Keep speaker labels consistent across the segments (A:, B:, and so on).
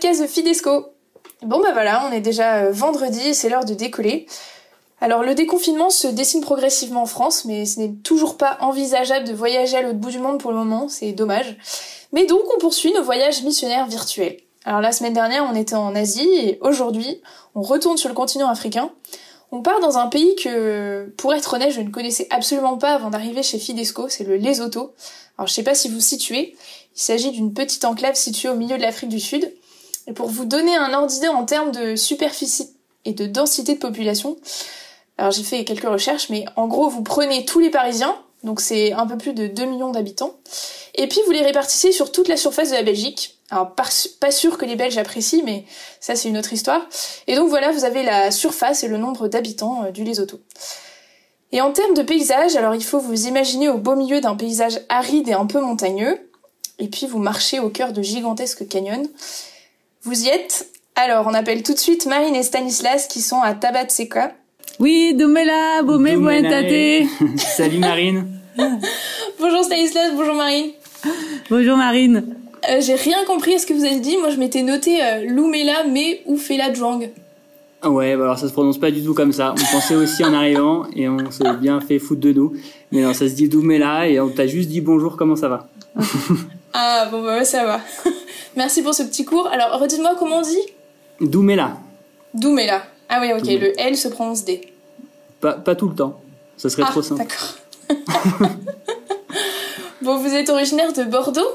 A: podcast de Fidesco. Bon bah voilà, on est déjà euh, vendredi, c'est l'heure de décoller. Alors le déconfinement se dessine progressivement en France, mais ce n'est toujours pas envisageable de voyager à l'autre bout du monde pour le moment, c'est dommage. Mais donc on poursuit nos voyages missionnaires virtuels. Alors la semaine dernière on était en Asie et aujourd'hui on retourne sur le continent africain. On part dans un pays que, pour être honnête, je ne connaissais absolument pas avant d'arriver chez Fidesco, c'est le Lesotho. Alors je sais pas si vous situez, il s'agit d'une petite enclave située au milieu de l'Afrique du Sud. Pour vous donner un ordre d'idée en termes de superficie et de densité de population, alors j'ai fait quelques recherches, mais en gros, vous prenez tous les Parisiens, donc c'est un peu plus de 2 millions d'habitants, et puis vous les répartissez sur toute la surface de la Belgique. Alors pas sûr que les Belges apprécient, mais ça c'est une autre histoire. Et donc voilà, vous avez la surface et le nombre d'habitants euh, du Lesotho. Et en termes de paysage, alors il faut vous imaginer au beau milieu d'un paysage aride et un peu montagneux, et puis vous marchez au cœur de gigantesques canyons. Vous y êtes? Alors on appelle tout de suite Marine et Stanislas qui sont à Tabatseka,
B: oui, Doumela, Boumé, Boentate.
C: Salut Marine.
A: bonjour Stanislas, bonjour Marine.
B: Bonjour Marine.
A: Euh, J'ai rien compris à ce que vous avez dit. Moi, je m'étais noté euh, Loumela, mais Oufela Djwang.
C: Ah ouais, bah alors ça se prononce pas du tout comme ça. On pensait aussi en arrivant et on s'est bien fait foutre de nous. Mais non, ça se dit Doumela et on t'a juste dit bonjour, comment ça va?
A: Ah bon bah ouais, ça va. Merci pour ce petit cours. Alors redites-moi comment on dit?
C: Doumela.
A: Doumela. Ah oui, ok, le L se prononce D.
C: Pas, pas tout le temps. Ça serait
A: ah,
C: trop simple.
A: D'accord. bon, vous êtes originaire de Bordeaux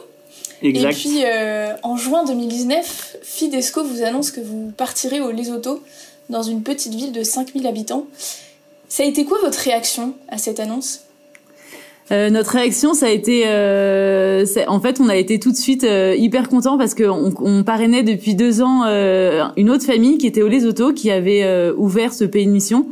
C: Exact.
A: Et puis, euh, en juin 2019, Fidesco vous annonce que vous partirez au Lesotho, dans une petite ville de 5000 habitants. Ça a été quoi votre réaction à cette annonce?
B: Euh, notre réaction, ça a été, euh, en fait, on a été tout de suite euh, hyper content parce qu'on on parrainait depuis deux ans euh, une autre famille qui était au Lesotho, qui avait euh, ouvert ce pays de mission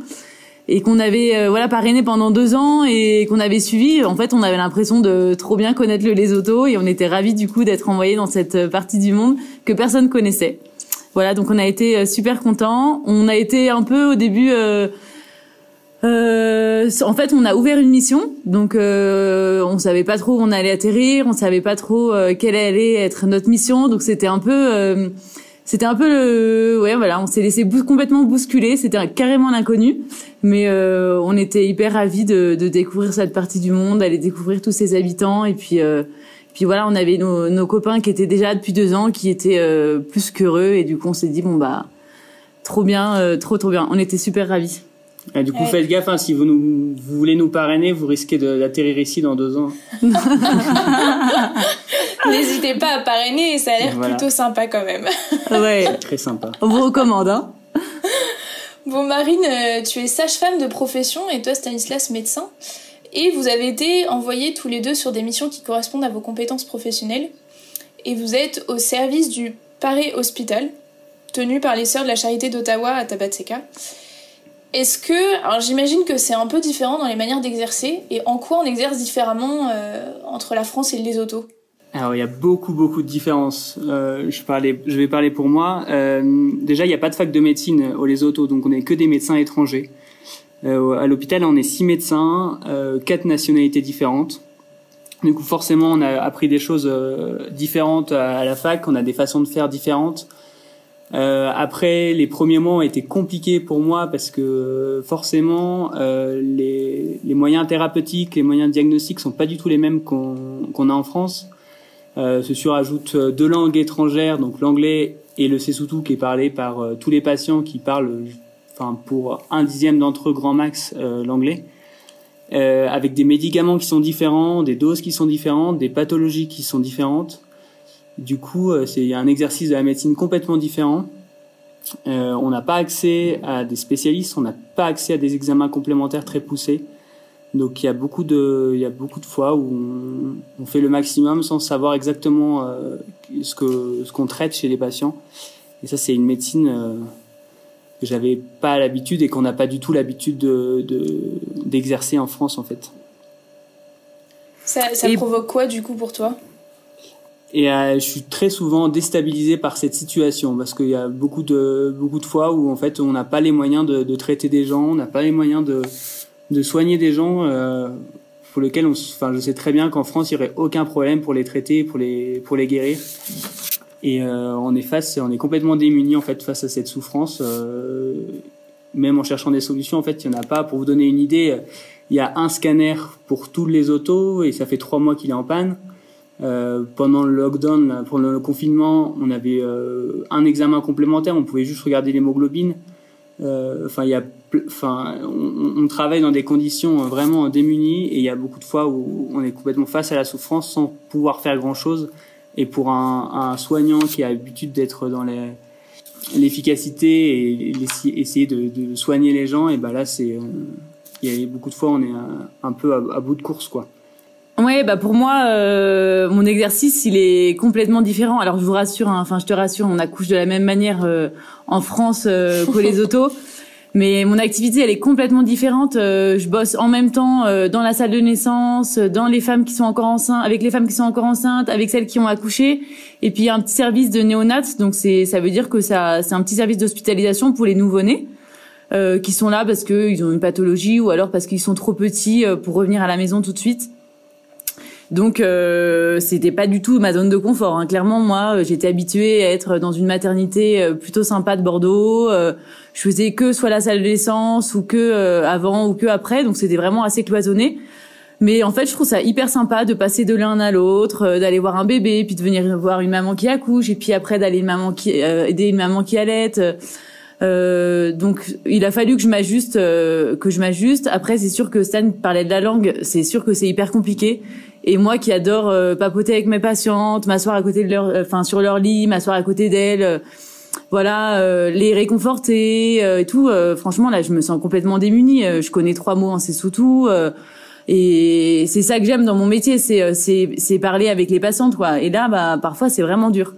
B: et qu'on avait voilà parrainé pendant deux ans et qu'on avait suivi. En fait, on avait l'impression de trop bien connaître le Lesotho et on était ravis du coup d'être envoyés dans cette partie du monde que personne connaissait. Voilà, donc on a été super contents. On a été un peu au début euh, en fait, on a ouvert une mission, donc euh, on savait pas trop où on allait atterrir, on savait pas trop euh, quelle allait être notre mission, donc c'était un peu, euh, c'était un peu le, ouais voilà, on s'est laissé complètement bousculer, c'était carrément l'inconnu, mais euh, on était hyper ravis de, de, découvrir cette partie du monde, d'aller découvrir tous ses habitants, et puis puis voilà, on avait nos, nos, copains qui étaient déjà depuis deux ans, qui étaient plus qu'heureux, et du coup on s'est dit bon bah trop bien, trop trop bien, on était super ravis.
C: Et du coup, faites gaffe, hein, si vous, nous, vous voulez nous parrainer, vous risquez d'atterrir ici dans deux ans.
A: N'hésitez pas à parrainer, ça a l'air plutôt sympa quand même.
B: Ouais.
C: Très sympa.
B: On vous recommande, hein.
A: Bon, Marine, euh, tu es sage-femme de profession et toi, Stanislas, médecin. Et vous avez été envoyés tous les deux sur des missions qui correspondent à vos compétences professionnelles. Et vous êtes au service du Paris Hospital, tenu par les Sœurs de la Charité d'Ottawa à Tabatseka. Est-ce que, alors j'imagine que c'est un peu différent dans les manières d'exercer, et en quoi on exerce différemment euh, entre la France et le Lesotho
C: alors il y a beaucoup beaucoup de différences. Euh, je parlais, je vais parler pour moi. Euh, déjà il n'y a pas de fac de médecine au Lesotho, donc on n'est que des médecins étrangers. Euh, à l'hôpital on est six médecins, euh, quatre nationalités différentes. Du coup forcément on a appris des choses euh, différentes à la fac, on a des façons de faire différentes. Euh, après, les premiers mois ont été compliqués pour moi parce que forcément, euh, les, les, moyens thérapeutiques, les moyens diagnostiques sont pas du tout les mêmes qu'on a en France. Euh, se surajoutent deux langues étrangères, donc l'anglais et le Sesotho qui est parlé par euh, tous les patients qui parlent, enfin pour un dixième d'entre eux grand max euh, l'anglais, euh, avec des médicaments qui sont différents, des doses qui sont différentes, des pathologies qui sont différentes. Du coup, euh, c'est un exercice de la médecine complètement différent. Euh, on n'a pas accès à des spécialistes, on n'a pas accès à des examens complémentaires très poussés. Donc il y a beaucoup de, il y a beaucoup de fois où on, on fait le maximum sans savoir exactement euh, ce que ce qu'on traite chez les patients. Et ça, c'est une médecine euh, que j'avais pas l'habitude et qu'on n'a pas du tout l'habitude de, d'exercer en France en fait.
A: Ça, ça provoque quoi du coup pour toi?
C: Et euh, je suis très souvent déstabilisé par cette situation parce qu'il y a beaucoup de beaucoup de fois où en fait on n'a pas les moyens de, de traiter des gens, on n'a pas les moyens de de soigner des gens euh, pour lesquels on, enfin je sais très bien qu'en France il y aurait aucun problème pour les traiter, pour les pour les guérir. Et on est face, on est complètement démunis en fait face à cette souffrance. même en cherchant des solutions, en fait, il y en a pas. Pour vous donner une idée, il y a un scanner pour tous les autos et ça fait trois mois qu'il est en panne. Euh, pendant le lockdown, pendant le confinement, on avait euh, un examen complémentaire, on pouvait juste regarder l'hémoglobine. Euh, enfin, il y a, enfin, on, on, travaille dans des conditions vraiment démunies et il y a beaucoup de fois où on est complètement face à la souffrance sans pouvoir faire grand chose. Et pour un, un soignant qui a l'habitude d'être dans l'efficacité et, essayer de, de, soigner les gens, et ben là, c'est, il y a beaucoup de fois, on est un, peu à, à bout de course, quoi.
B: Ouais, bah pour moi, euh, mon exercice, il est complètement différent. Alors je vous rassure, hein, enfin je te rassure, on accouche de la même manière euh, en France euh, que les autos. Mais mon activité, elle est complètement différente. Euh, je bosse en même temps euh, dans la salle de naissance, dans les femmes qui sont encore enceintes, avec les femmes qui sont encore enceintes, avec celles qui ont accouché, et puis un petit service de néonat. Donc c'est, ça veut dire que ça, c'est un petit service d'hospitalisation pour les nouveau-nés. qui sont là parce qu'ils ont une pathologie ou alors parce qu'ils sont trop petits pour revenir à la maison tout de suite. Donc euh, c'était pas du tout ma zone de confort. Hein. Clairement, moi, euh, j'étais habituée à être dans une maternité euh, plutôt sympa de Bordeaux. Euh, je faisais que soit la salle d'essence ou que avant ou que après, donc c'était vraiment assez cloisonné. Mais en fait, je trouve ça hyper sympa de passer de l'un à l'autre, d'aller voir un bébé, puis de venir voir une maman qui accouche, et puis après d'aller une maman qui aider une maman qui allait. Euh, donc il a fallu que je m'ajuste, que je m'ajuste. Après, c'est sûr que Stan parlait de la langue, c'est sûr que c'est hyper compliqué. Et moi qui adore euh, papoter avec mes patientes, m'asseoir à côté de leur, euh, enfin sur leur lit, m'asseoir à côté d'elles, euh, voilà, les réconforter et tout. franchement, là, je me sens complètement démunie. je connais trois mots en tout et c'est ça que j'aime dans mon métier, c'est c'est parler avec les patientes, quoi. Et là, bah parfois c'est vraiment dur.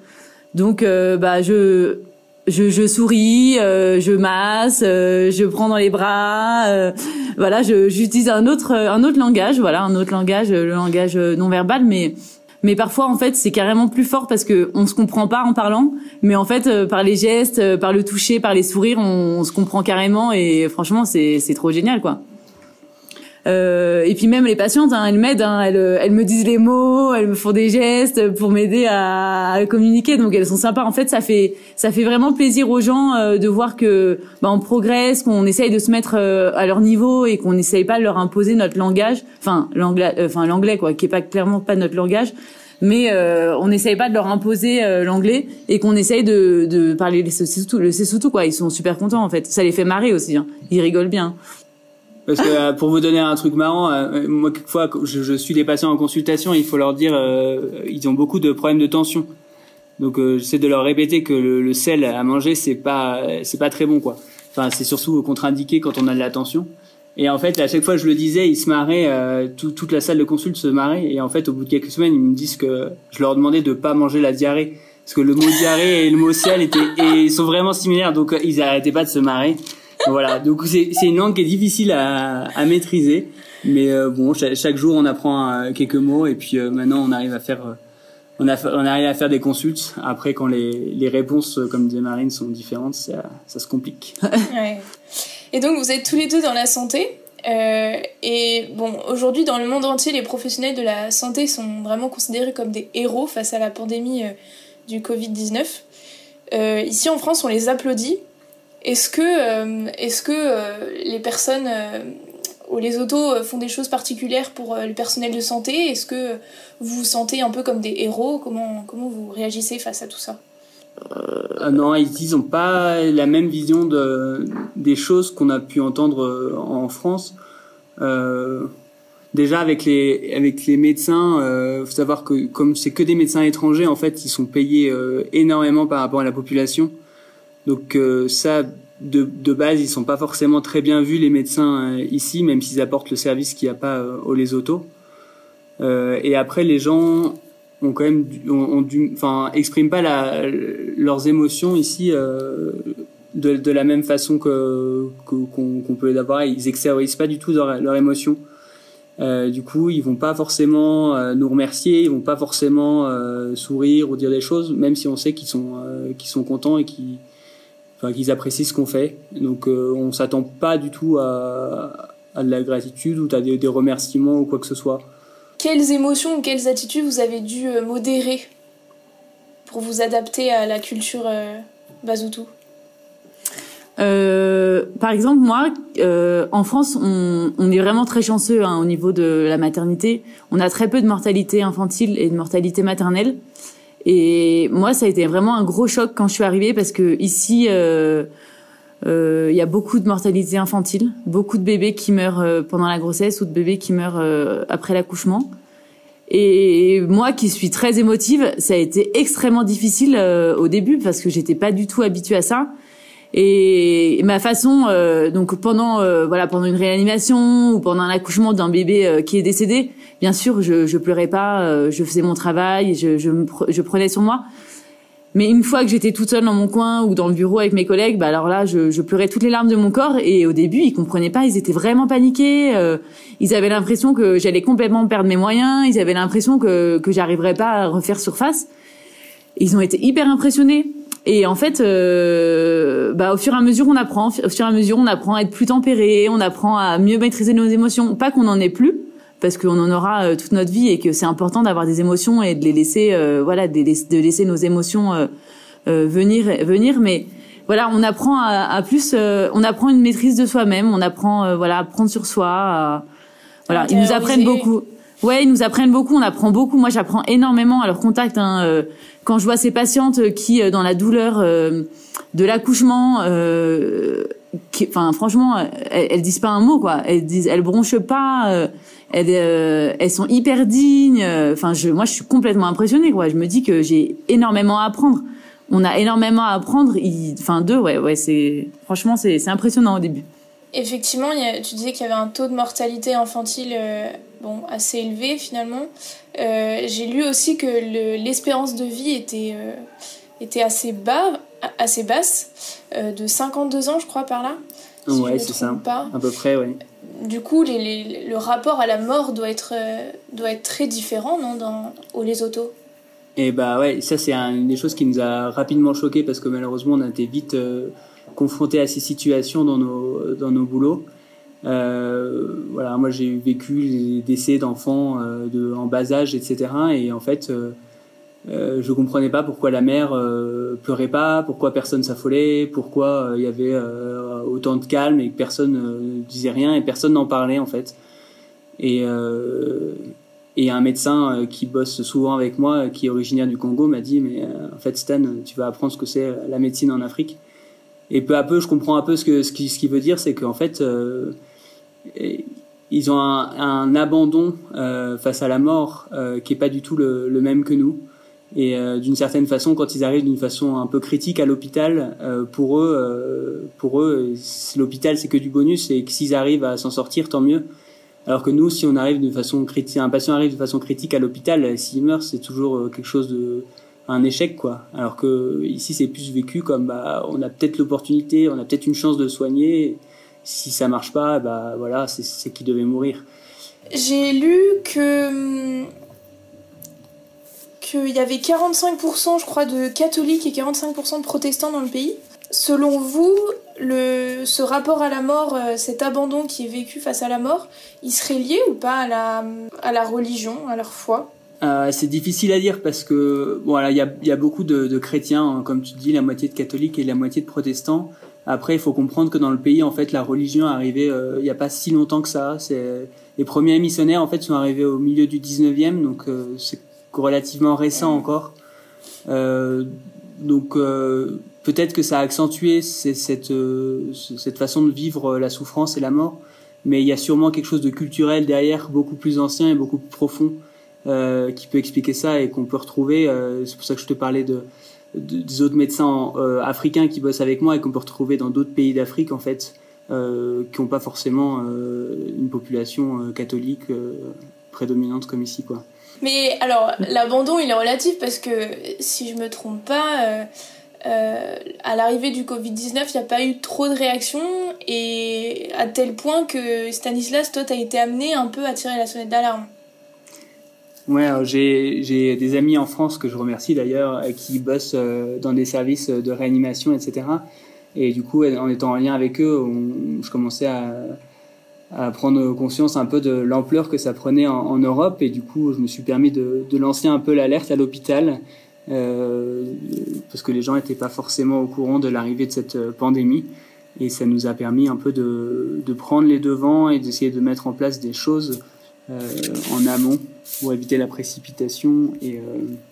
B: Donc, bah je je, je souris, euh, je masse, euh, je prends dans les bras, euh, voilà, j'utilise un autre un autre langage, voilà, un autre langage, le langage non verbal, mais mais parfois en fait c'est carrément plus fort parce que on se comprend pas en parlant, mais en fait par les gestes, par le toucher, par les sourires, on, on se comprend carrément et franchement c'est c'est trop génial quoi. Euh, et puis même les patientes, hein, elles m'aident, hein, elles, elles me disent les mots, elles me font des gestes pour m'aider à, à, communiquer. Donc elles sont sympas. En fait, ça fait ça fait vraiment plaisir aux gens euh, de voir que bah, on progresse, qu'on essaye de se mettre euh, à leur niveau et qu'on n'essaye pas de leur imposer notre langage, enfin l'anglais, enfin l'anglais quoi, qui est pas clairement pas notre langage mais euh, on n'essaye pas de leur imposer l'anglais et qu'on essaye de, de parler le surtout le surtout quoi ils sont super contents en fait ça les fait marrer aussi hein. ils rigolent bien
C: parce que euh, pour vous donner un truc marrant, euh, moi quelquefois je, je, suis des patients en consultation, il faut leur dire euh, ils ont beaucoup de problèmes de tension. Donc j'essaie de leur répéter que le, sel à manger c'est pas c'est pas très bon quoi. Enfin c'est surtout contre-indiqué quand on a de la tension. Et en fait à chaque fois je le disais, ils se marraient, toute la salle de consulte se marrait. Et en fait au bout de quelques semaines ils me disent que je leur demandais de pas manger la diarrhée parce que le mot diarrhée et le mot sel étaient et sont vraiment similaires donc ils arrêtaient pas de se marrer voilà, donc c'est une langue qui est difficile à, à maîtriser, mais euh, bon, chaque, jour on apprend euh, quelques mots et puis euh, maintenant on arrive à faire, on, a, on arrive à faire des consultes. Après, quand les, les réponses, comme disait Marine, sont différentes, ça, ça se complique.
A: ouais. Et donc vous êtes tous les deux dans la santé. Euh, et bon, aujourd'hui, dans le monde entier, les professionnels de la santé sont vraiment considérés comme des héros face à la pandémie du Covid-19. Euh, ici en France, on les applaudit est-ce que, euh, est-ce euh, les personnes euh, ou les autos font des choses particulières pour le personnel de santé? Est-ce que vous vous sentez un peu comme des héros? Comment, comment vous réagissez face à tout ça?
C: Euh, non, ils n'ont pas la même vision de, des choses qu'on a pu entendre en France. Déjà avec les avec les médecins, euh, faut savoir que comme c'est que des médecins étrangers, en fait, ils sont payés énormément par rapport à la population. Donc euh, ça, de, de, base, ils sont pas forcément très bien vus les médecins euh, ici, même s'ils apportent le service qu'il n'y a pas euh, au Lesotho. Euh, et après, les gens ont quand même, ont, dû, enfin, expriment pas la, leurs émotions ici euh, de, de, la même façon que qu'on peut l'avoir. Ils extériorisent pas du tout leurs leur émotions. Euh, du coup, ils vont pas forcément nous remercier, ils vont pas forcément sourire ou dire des choses, même si on sait qu'ils sont qu'ils sont contents et qu'ils enfin qu'ils apprécient ce qu'on fait. Donc euh, on s'attend pas du tout à, à de la gratitude ou à des, des, remerciements ou quoi que ce soit.
A: Quelles émotions ou quelles attitudes vous avez dû euh, modérer pour vous adapter à la culture euh, Bazoutou
B: euh, par exemple, moi, euh, en France, on, on, est vraiment très chanceux hein, au niveau de la maternité. On a très peu de mortalité infantile et de mortalité maternelle. Et moi, ça a été vraiment un gros choc quand je suis arrivée parce que ici, euh, euh, il y a beaucoup de mortalité infantile, beaucoup de bébés qui meurent euh, pendant la grossesse ou de bébés qui meurent après l'accouchement. Et moi, qui suis très émotive, ça a été extrêmement difficile au début parce que j'étais pas du tout habituée à ça. Et ma façon, euh, donc pendant euh, voilà pendant une réanimation ou pendant un accouchement d'un bébé euh, qui est décédé, bien sûr, je, je pleurais pas, je faisais mon travail, je, je, me, je prenais sur moi. Mais une fois que j'étais toute seule dans mon coin ou dans le bureau avec mes collègues, bah alors là, je, je pleurais toutes les larmes de mon corps. Et au début, ils comprenaient pas, ils étaient vraiment paniqués. ils avaient l'impression que j'allais complètement perdre mes moyens. Ils avaient l'impression que que j'arriverais pas à refaire surface. Ils ont été hyper impressionnés. Et en fait, euh, bah, au fur et à mesure, on apprend. Au fur et à mesure, on apprend à être plus tempéré, on apprend à mieux maîtriser nos émotions. Pas qu'on en ait plus, parce qu'on en aura euh, toute notre vie et que c'est important d'avoir des émotions et de les laisser, euh, voilà, de, de, laisser nos émotions euh, euh, venir, venir. Mais voilà, on apprend à, à plus, on apprend une maîtrise de soi-même, on apprend, voilà, à prendre sur soi. À, voilà, ils nous apprennent beaucoup. Ouais, ils nous apprennent beaucoup, on apprend beaucoup. Moi, j'apprends énormément à leur contact. Hein, euh, quand je vois ces patientes qui, euh, dans la douleur euh, de l'accouchement, enfin, franchement, elles, elles, disent pas un mot, quoi. Elles disent, elles bronchent pas. elles, elles sont hyper dignes. Enfin, je, moi, je suis complètement impressionnée, quoi. Je me dis que j'ai énormément à apprendre. On a énormément à apprendre. Enfin, deux, ouais, ouais. C'est franchement, c'est impressionnant au début.
A: Effectivement, y a, tu disais qu'il y avait un taux de mortalité infantile bon, assez élevé finalement. Euh, J'ai lu aussi que l'espérance de vie était, euh, était assez, bas, assez basse, euh, de 52 ans je crois par là.
C: Si ouais, c'est ça. Pas. À peu près, oui.
A: Du coup, les, les, le rapport à la mort doit être, euh, doit être très différent non, dans, au autos?
C: Et bah ouais, ça c'est une des choses qui nous a rapidement choqué parce que malheureusement on a été vite confrontés à ces situations dans nos, dans nos boulots. Euh, voilà, moi j'ai vécu des décès d'enfants euh, en bas âge, etc. Et en fait, euh, euh je comprenais pas pourquoi la mère euh, pleurait pas, pourquoi personne s'affolait, pourquoi il y avait autant de calme et que personne disait rien et personne n'en parlait en fait. Et, et un médecin qui bosse souvent avec moi, qui est originaire du Congo, m'a dit mais en fait Stan, tu vas apprendre ce que c'est la médecine en Afrique. Et peu à peu, je comprends un peu ce que ce qui, ce qui veut dire, c'est qu'en fait, ils ont un, un abandon euh, face à la mort euh, qui est pas du tout le, le même que nous. Et euh, d'une certaine façon, quand ils arrivent d'une façon un peu critique à l'hôpital, euh, pour eux, euh, pour eux, l'hôpital c'est que du bonus et que s'ils arrivent à s'en sortir, tant mieux. Alors que nous, si on arrive de façon critique, un patient arrive de façon critique à l'hôpital, s'il meurt, c'est toujours quelque chose de un échec quoi. Alors que ici c'est plus vécu comme bah on a peut-être l'opportunité, on a peut-être une chance de soigner. Si ça marche pas, bah voilà, c'est qui devait mourir.
A: J'ai lu que qu'il y avait 45% je crois de catholiques et 45% de protestants dans le pays. Selon vous, le, ce rapport à la mort, euh, cet abandon qui est vécu face à la mort, il serait lié ou pas à la, à la religion, à leur foi?
C: Euh, c'est difficile à dire parce que voilà, il y a, y a, beaucoup de, de, chrétiens, hein, comme tu dis, la moitié de catholiques et la moitié de protestants. Après, il faut comprendre que dans le pays, en fait, la religion est arrivée euh, il n'y a pas si longtemps que ça. Les premiers missionnaires, en fait, sont arrivés au milieu du 19e, donc euh, c'est relativement récent encore. Euh, donc peut-être que ça a accentué cette, façon de vivre la souffrance et la mort, mais il y a sûrement quelque chose de culturel derrière, beaucoup plus ancien et beaucoup plus profond. Qui peut expliquer ça et qu'on peut retrouver. C'est pour ça que je te parlais de des autres médecins euh, africains qui bossent avec moi et qu'on peut retrouver dans d'autres pays d'Afrique en fait, qui n'ont pas forcément une population catholique prédominante comme ici quoi.
A: Mais alors l'abandon il est relatif parce que si je me trompe pas. Euh, à l'arrivée du Covid-19, il n'y a pas eu trop de réactions et à tel point que Stanislas, toi, t'as été amené un peu à tirer la sonnette d'alarme.
C: Ouais, j'ai j'ai des amis en France que je remercie d'ailleurs euh, qui bossent euh, dans des services de réanimation, etc. Et du coup, en étant en lien avec eux, je commençais à, à prendre conscience un peu de l'ampleur que ça prenait en, Europe. Et du coup, je me suis permis de, de lancer un peu l'alerte à l'hôpital euh, parce que les gens n'étaient pas forcément au courant de l'arrivée de cette euh, pandémie. Et ça nous a permis un peu de, de prendre les devants et d'essayer de mettre en place des choses euh, en amont pour éviter la précipitation et euh,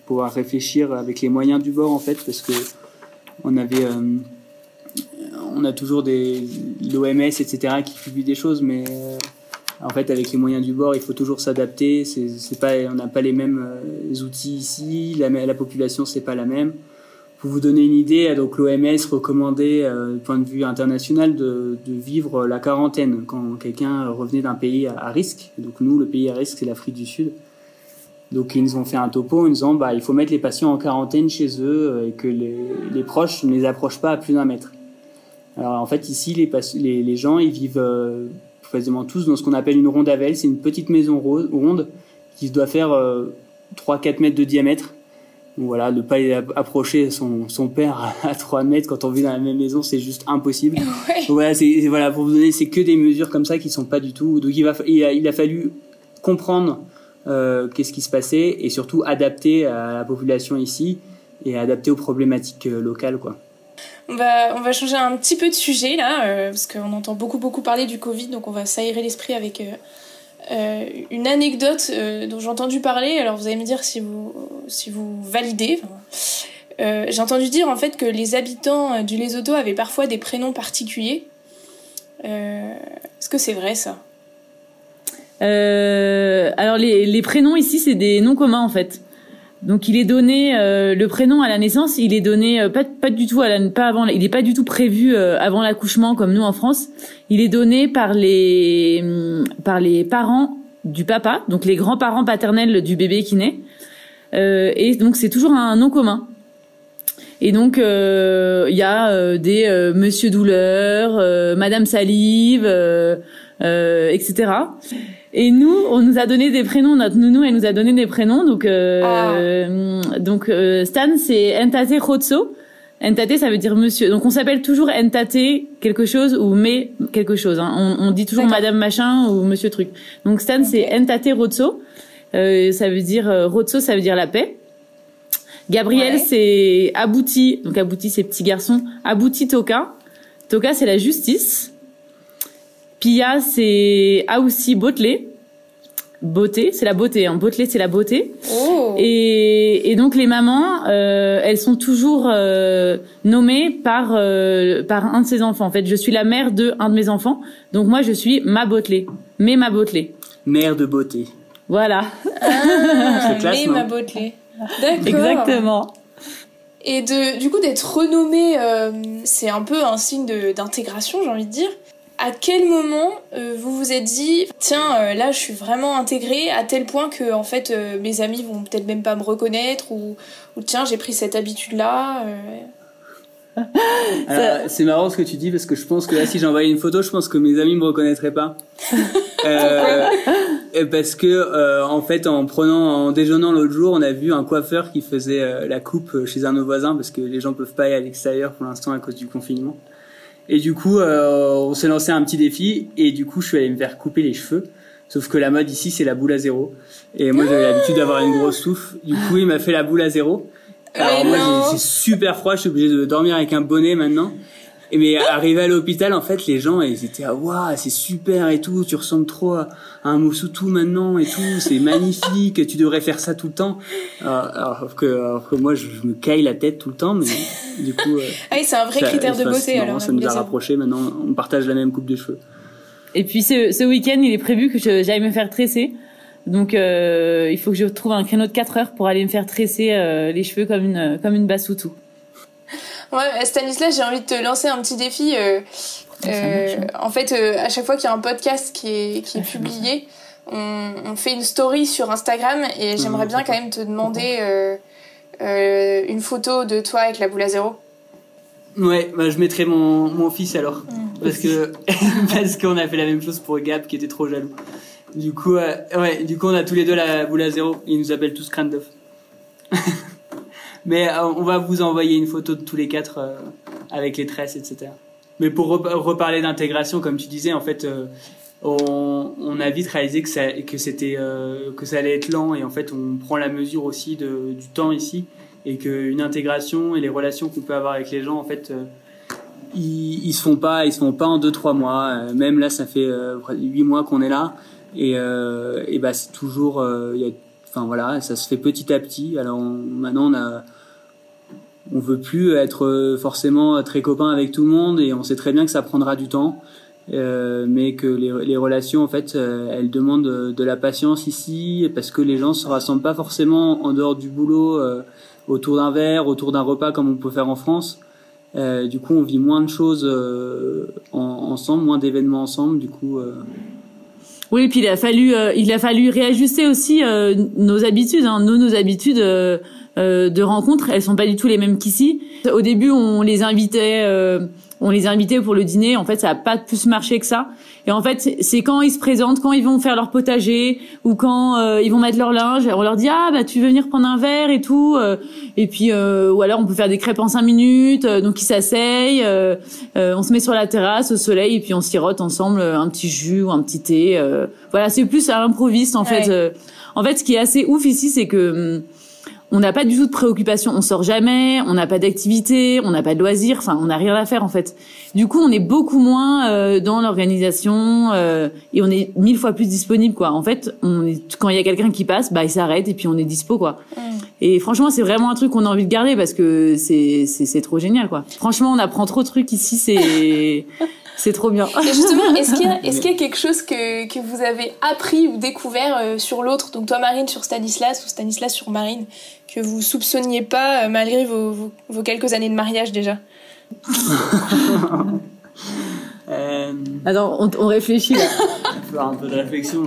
C: pouvoir réfléchir avec les moyens du bord en fait parce que on avait euh, on a toujours des l'OMS etc qui publie des choses mais euh, en fait avec les moyens du bord il faut toujours s'adapter. C'est pas on n'a pas les mêmes euh, outils ici. La, la population c'est pas la même pour vous donner une idée, donc l'OMS recommandait, euh, du point de vue international, de, vivre la quarantaine quand quelqu'un revenait d'un pays à, risque. Donc nous, le pays à risque, c'est l'Afrique du Sud. Donc ils nous ont fait un topo en disant, bah, il faut mettre les patients en quarantaine chez eux euh, et que les, proches ne les approchent pas à plus d'un mètre. Alors en fait, ici, les, gens, ils vivent euh, quasiment tous dans ce qu'on appelle une rondavelle. C'est une petite maison ro- ronde qui doit faire euh, 3-4 mètres de diamètre. Donc voilà, ne pas aller approcher son, son père à 3 mètres quand on vit dans la même maison, c'est juste impossible.
A: Ouais.
C: Donc voilà, c'est c'est- voilà pour vous donner, c'est que des mesures comme ça qui sont pas du tout. Donc il va, il a, il a fallu comprendre euh, qu'est-ce qui se passait et surtout adapter à la population ici et adapter aux problématiques euh, locales quoi.
A: On va, on va changer un petit peu de sujet là, euh, parce qu'on entend beaucoup beaucoup parler du Covid, donc on va s'aérer l'esprit avec euh, une anecdote euh, dont j'ai entendu parler. Alors vous allez me dire si vous, si vous validez. Euh, j'ai entendu dire en fait que les habitants du Lesotho avaient parfois des prénoms particuliers. Est-ce que c'est vrai ça?
B: Alors les, les prénoms ici, c'est des noms communs en fait. Donc il est donné euh, le prénom à la naissance, il est donné euh, pas pas du tout à la pas avant, il est pas du tout prévu euh, avant l'accouchement comme nous en France. Il est donné par les hum, par les parents du papa, donc les grands-parents paternels du bébé qui naît. Euh, et donc c'est toujours un nom commun. Et donc euh, il y a euh, des Monsieur Douleur, Madame Salive, etc. Et nous, on nous a donné des prénoms. Notre nounou, elle nous a donné des prénoms. Donc, euh, donc euh, Stan, c'est Entate Khotso. Entate, ça veut dire monsieur. Donc, on s'appelle toujours Entate quelque chose ou mais quelque chose. hein. On, on dit toujours. Madame machin ou Monsieur truc. Donc, Stan, c'est Entate Rotso. Euh, ça veut dire euh, Rotso, ça veut dire la paix. Gabriel,
A: Ouais.
B: c'est abouti. Donc, abouti, c'est petit garçon. Abouti Toka. Toka, c'est la justice. Pia, c'est Aoussi Botelet. Beauté, c'est la beauté. Hein. Botelet, c'est la beauté.
A: Oh
B: Et, et donc les mamans, euh, elles sont toujours euh, nommées par euh, par un de ses enfants. En fait, je suis la mère de un de mes enfants. Donc moi, je suis ma Botelet. Mais ma Botelet.
C: Mère de beauté.
B: Voilà.
A: Ah,
C: C'est classe,
A: mais ma Botelet. D'accord.
B: Exactement.
A: Et de, du coup, d'être renommé, euh, c'est un peu un signe de- d'intégration, j'ai envie de dire. À quel moment euh, vous vous êtes dit, tiens, euh, là, je suis vraiment intégrée à tel point que, en fait, euh, mes amis vont peut-être même pas me reconnaître ou, ou tiens, j'ai pris cette habitude-là. euh.
C: Alors, C'est marrant ce que tu dis parce que je pense que là, si j'envoyais une photo, je pense que mes amis me reconnaîtraient pas. Parce que en fait, en prenant, en déjeunant l'autre jour, on a vu un coiffeur qui faisait la coupe chez un de nos voisins parce que les gens peuvent pas aller à l'extérieur pour l'instant à cause du confinement. Et du coup, euh, on s'est lancé un petit défi et du coup, je suis allé me faire couper les cheveux. Sauf que la mode ici, c'est la boule à zéro. Et moi, j'avais l'habitude d'avoir une grosse touffe. Du coup, il m'a fait la boule à zéro. Alors
A: Mais
C: moi, j'ai- c'est super froid. Je suis obligé de dormir avec un bonnet maintenant. Et mais arrivé à l'hôpital, en fait, les gens, ils étaient ah waouh, c'est super et tout. Tu ressembles trop à à un Moussotou maintenant et tout. C'est magnifique. Tu devrais faire ça tout le temps. Alors, alors que, alors que moi, je, je me caille la tête tout le temps. Mais du coup, euh,
A: Ah oui, c'est un vrai
C: ça-
A: critère de
C: enfin,
A: beauté, alors.
C: ça nous a
A: zéro.
C: rapprochés. Maintenant, on partage la même coupe de cheveux.
B: Et puis ce, ce week-end, il est prévu que j'aille me faire tresser. Donc euh, il faut que je trouve un créneau de 4 heures pour aller me faire tresser euh, les cheveux comme une comme une bassoutou.
A: Ouais, Stanislas, j'ai envie de te lancer un petit défi. euh, euh, en fait, euh, à chaque fois qu'il y a un podcast qui est, qui est publié, on, on fait une story sur Instagram et j'aimerais bien quand même te demander euh, euh, une photo de toi avec la boule à zéro.
C: Ouais, bah, je mettrai mon, mon fils alors. Parce que, parce qu'on a fait la même chose pour Gab qui était trop jaloux. Du coup, euh, ouais, du coup, on a tous les deux la boule à zéro. Ils nous appellent tous Crandov. Mais euh, on va vous envoyer une photo de tous les quatre euh, avec les tresses, etc. Mais pour rep- reparler d'intégration, comme tu disais, en fait, euh, on, a vite réalisé que ça, c'était, que ça allait être lent et en fait, on prend la mesure aussi du temps ici et qu'une intégration et les relations qu'on peut avoir avec les gens, en fait, ils, ils se font pas, ils se font pas en deux trois mois. Même là, ça fait huit mois qu'on est là, et, bah c'est toujours, enfin voilà, ça se fait petit à petit. Alors on- maintenant, on a, on veut plus être forcément très copains avec tout le monde, et on sait très bien que ça prendra du temps. Euh, mais que les, les relations en fait euh, elles demandent de, la patience ici parce que les gens se rassemblent pas forcément en dehors du boulot euh, autour d'un verre autour d'un repas comme on peut faire en France euh, du coup on vit moins de choses euh, en, ensemble moins d'événements ensemble du coup euh,
B: Oui, puis il a fallu, euh, il a fallu réajuster aussi euh, nos habitudes. Hein. Nos, nos habitudes euh, euh, de rencontres, elles sont pas du tout les mêmes qu'ici. Au début, on les invitait, euh, on les invitait pour le dîner. En fait, ça a pas plus marché que ça. Et en fait, c'est- quand ils se présentent, quand ils vont faire leur potager ou quand euh, ils vont mettre leur linge, on leur dit ah bah tu veux venir prendre un verre et tout. euh, et puis euh, ou alors on peut faire des crêpes en cinq minutes. euh, donc ils s'asseyent, euh, euh, on se met sur la terrasse au soleil et puis on sirote ensemble un petit jus ou un petit thé. euh, voilà, c'est plus à l'improviste en
A: Ouais.
B: fait. en fait, ce qui est assez ouf ici, c'est que hum, on n'a pas du tout de préoccupation, on sort jamais, on n'a pas d'activité, on n'a pas de loisirs, enfin on n'a rien à faire en fait. Du coup, on est beaucoup moins euh, dans l'organisation euh, et on est mille fois plus disponible quoi. En fait, on est, quand il y a quelqu'un qui passe, bah il s'arrête et puis on est dispo quoi.
A: Mm.
B: Et franchement, c'est vraiment un truc qu'on a envie de garder parce que c'est c'est c'est trop génial quoi. Franchement, on apprend trop de trucs ici, c'est c'est trop bien.
A: Et justement, est-ce qu'il y, a- y quelque chose que, que vous avez appris ou découvert euh, sur l'autre, donc toi Marine sur Stanislas ou Stanislas sur Marine, que vous soupçonniez pas euh, malgré vos, vos, vos quelques années de mariage déjà?
C: Euh,
B: Attends, on, on réfléchit là.
C: faut avoir un peu de réflexion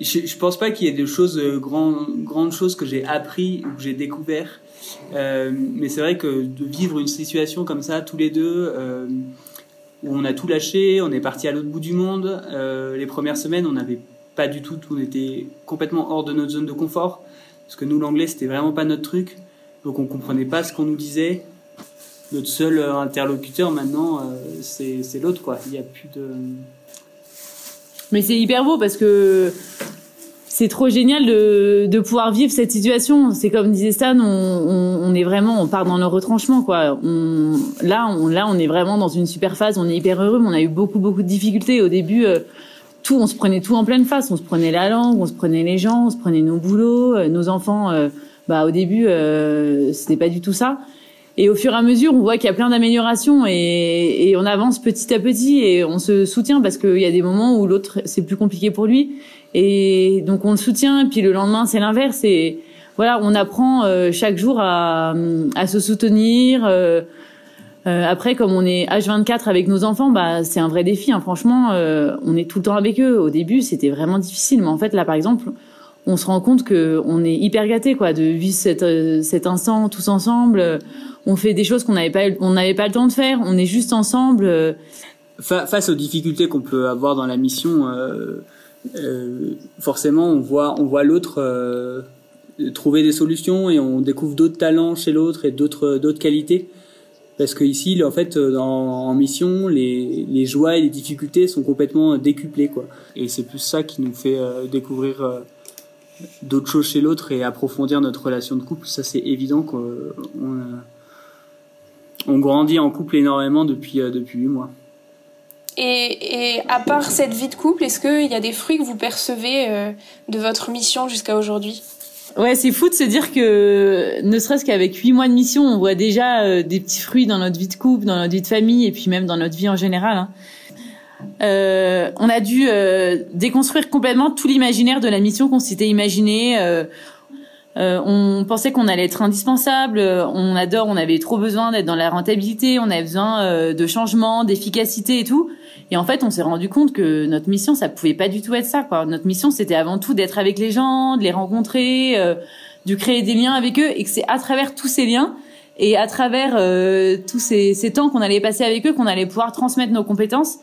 C: je, je pense pas qu'il y ait de choses euh, grand- grandes choses que j'ai appris ou que j'ai découvert Euh, mais c'est vrai que de vivre une situation comme ça tous les deux euh, où on a tout lâché on est parti à l'autre bout du monde. Euh, les premières semaines on n'avait pas du tout on était complètement hors de notre zone de confort parce que nous l'anglais c'était vraiment pas notre truc. Donc on comprenait pas ce qu'on nous disait. Notre seul euh, interlocuteur maintenant euh, c'est l'autre quoi. Il y a plus de
B: Mais c'est hyper beau parce que c'est trop génial de, de pouvoir vivre cette situation. C'est comme disait Stan, on, on, on est vraiment, on part dans nos retranchements quoi. On, là, on, là, on est vraiment dans une super phase. On est hyper heureux, mais on a eu beaucoup beaucoup de difficultés au début. euh, tout, on se prenait tout en pleine face. On se prenait la langue, on se prenait les gens, on se prenait nos boulots, euh, nos enfants. euh, bah au début, c'était pas du tout ça. Et au fur et à mesure, on voit qu'il y a plein d'améliorations et, et on avance petit à petit et on se soutient parce qu'il y a des moments où l'autre c'est plus compliqué pour lui et donc on le soutient. Puis le lendemain c'est l'inverse et voilà, on apprend euh, chaque jour à, à se soutenir. euh, euh, après, comme on est H24 avec nos enfants, bah c'est un vrai défi. Hein. Franchement, euh, on est tout le temps avec eux. Au début, c'était vraiment difficile, mais en fait là, par exemple, on se rend compte que on est hyper gâté quoi de vivre cet, euh, cet instant tous ensemble. On fait des choses qu'on n'avait pas on n'avait pas le temps de faire. On est juste ensemble. euh,
C: Fa- face aux difficultés qu'on peut avoir dans la mission, euh, euh, forcément, on voit, on voit l'autre euh, trouver des solutions et on découvre d'autres talents chez l'autre et d'autres, d'autres qualités. Parce que ici, en fait, dans, en mission, les, les joies et les difficultés sont complètement décuplées, quoi. Et c'est plus ça qui nous fait euh, découvrir euh, d'autres choses chez l'autre et approfondir notre relation de couple. Ça, c'est évident qu'on on, euh, grandit en couple énormément depuis euh, depuis huit mois.
A: Et, et à part cette vie de couple, est-ce qu'il y a des fruits que vous percevez euh, de votre mission jusqu'à aujourd'hui?
B: Ouais, c'est fou de se dire que ne serait-ce qu'avec huit mois de mission, on voit déjà euh, des petits fruits dans notre vie de couple, dans notre vie de famille et puis même dans notre vie en général. hein. Euh, on a dû euh, déconstruire complètement tout l'imaginaire de la mission qu'on s'était imaginé. Euh, on pensait qu'on allait être indispensable. euh, On adore, on avait trop besoin d'être dans la rentabilité. On avait besoin euh, de changement, d'efficacité et tout. Et en fait, on s'est rendu compte que notre mission, ça pouvait pas du tout être ça. Quoi. Notre mission, c'était avant tout d'être avec les gens, de les rencontrer, euh, de créer des liens avec eux, et que c'est à travers tous ces liens et à travers euh, tous ces, ces temps qu'on allait passer avec eux qu'on allait pouvoir transmettre nos compétences.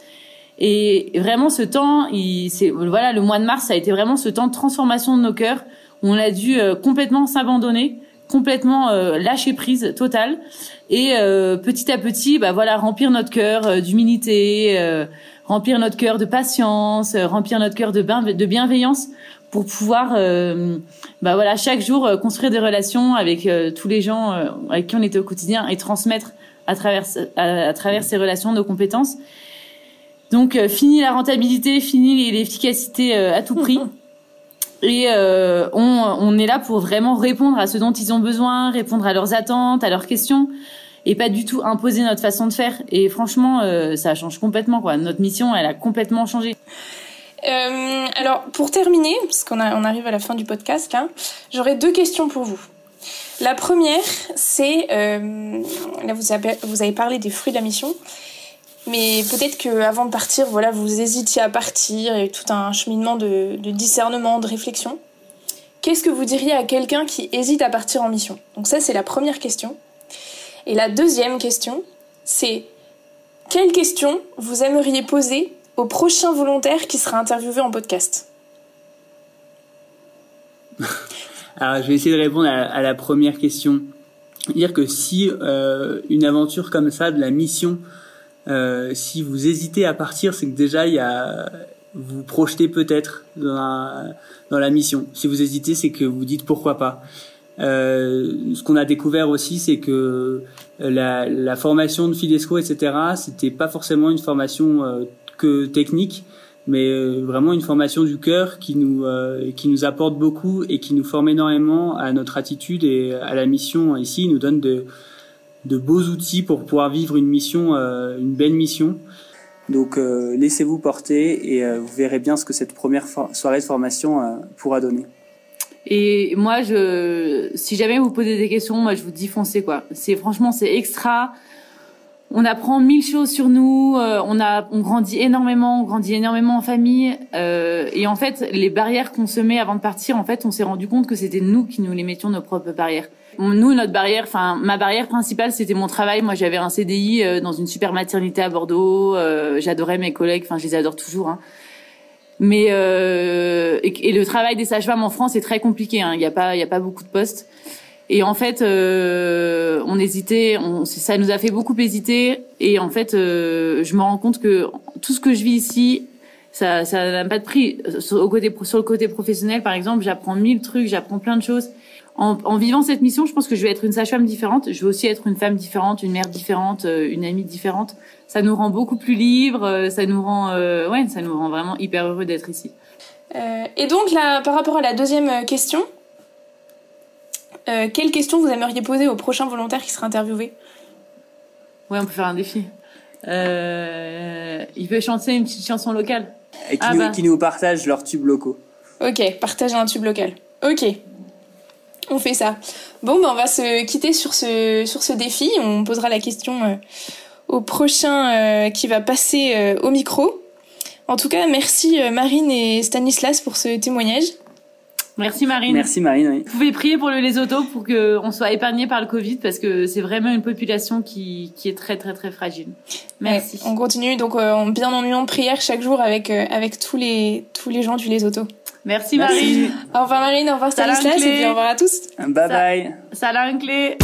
B: Et vraiment, ce temps, il, voilà, le mois de mars, ça a été vraiment ce temps de transformation de nos cœurs on a dû euh, complètement s'abandonner, complètement euh, lâcher prise totale, et euh, petit à petit, bah voilà, remplir notre cœur euh, d'humilité, euh, remplir notre cœur de patience, remplir notre cœur de, bienveillance pour pouvoir, bah voilà, chaque jour construire des relations avec tous les gens avec qui on était au quotidien et transmettre à travers à, travers ces relations nos compétences. Donc fini la rentabilité, fini l'efficacité à tout prix. Et euh, on, est là pour vraiment répondre à ce dont ils ont besoin, répondre à leurs attentes, à leurs questions, et pas du tout imposer notre façon de faire. Et franchement, euh, ça change complètement. Quoi. Notre mission, elle a complètement changé.
A: Euh, alors, pour terminer, parce qu'on on arrive à la fin du podcast, là, j'aurais deux questions pour vous. La première, c'est, euh, là vous avez parlé des fruits de la mission. Mais peut-être que avant de partir, voilà, vous hésitiez à partir et tout un cheminement de, discernement, de réflexion. Qu'est-ce que vous diriez à quelqu'un qui hésite à partir en mission? Donc ça, c'est la première question. Et la deuxième question, c'est quelle question vous aimeriez poser au prochain volontaire qui sera interviewé en podcast?
C: Alors, je vais essayer de répondre à, la première question. Dire que si euh, une aventure comme ça, de la mission, euh, si vous hésitez à partir, c'est que déjà il y a vous projetez peut-être dans la, dans la mission. Si vous hésitez, c'est que vous dites pourquoi pas. Euh, ce qu'on a découvert aussi, c'est que la, la, formation de Fidesco, etc., c'était pas forcément une formation euh, que technique, mais euh, vraiment une formation du cœur qui nous euh, qui nous apporte beaucoup et qui nous forme énormément à notre attitude et à la mission ici. Nous donne de de beaux outils pour pouvoir vivre une mission, euh, une belle mission. Donc euh, laissez-vous porter et euh, vous verrez bien ce que cette première soirée de formation pourra donner.
B: Et moi, je, si jamais vous posez des questions, moi je vous dis foncez quoi. C'est franchement c'est extra. On apprend mille choses sur nous. on a, on grandit énormément, on grandit énormément en famille. et en fait, les barrières qu'on se met avant de partir, en fait, on s'est rendu compte que c'était nous qui nous les mettions nos propres barrières nous, notre barrière, enfin, ma barrière principale, c'était mon travail. Moi, j'avais un CDI euh, dans une super maternité à Bordeaux. Euh, j'adorais mes collègues, enfin, je les adore toujours. Hein. Mais euh, et, le travail des sages-femmes en France est très compliqué. Hein. Il n'y a pas, il y a pas beaucoup de postes. Et en fait, euh, on hésitait. On, ça nous a fait beaucoup hésiter. Et en fait, je me rends compte que tout ce que je vis ici, ça, ça n'a pas de prix. Sur le côté professionnel, par exemple, j'apprends mille trucs, j'apprends plein de choses en, en, vivant cette mission, je pense que je vais être une sage-femme différente. Je vais aussi être une femme différente, une mère différente, euh, une amie différente. Ça nous rend beaucoup plus libres. Euh, ça nous rend, euh, ouais, ça nous rend vraiment hyper heureux d'être ici.
A: Euh, et donc là, par rapport à la deuxième question, euh, quelle question vous aimeriez poser au prochain volontaire qui sera interviewé
B: Ouais, on peut faire un défi. il peut chanter une petite chanson locale.
C: Et qui, ah nous, bah. qui nous partagent leurs tubes locaux.
A: Ok, partager un tube local. Ok. On fait ça. Bon, ben on va se quitter sur ce, sur ce défi. On posera la question euh, au prochain euh, qui va passer euh, au micro. En tout cas, merci Marine et Stanislas pour ce témoignage.
B: Merci Marine.
C: Merci Marine. Oui.
B: Vous pouvez prier pour le Lesotho pour qu'on soit épargné par le Covid parce que c'est vraiment une population qui, qui est très très très fragile. Merci.
A: on continue donc bien en union de prière chaque jour avec avec tous les tous les gens du Lesotho.
B: Merci, Marine.
A: Au revoir Marine, au revoir Stanislas et puis au revoir à tous.
C: Bye bye.
B: Salam clé.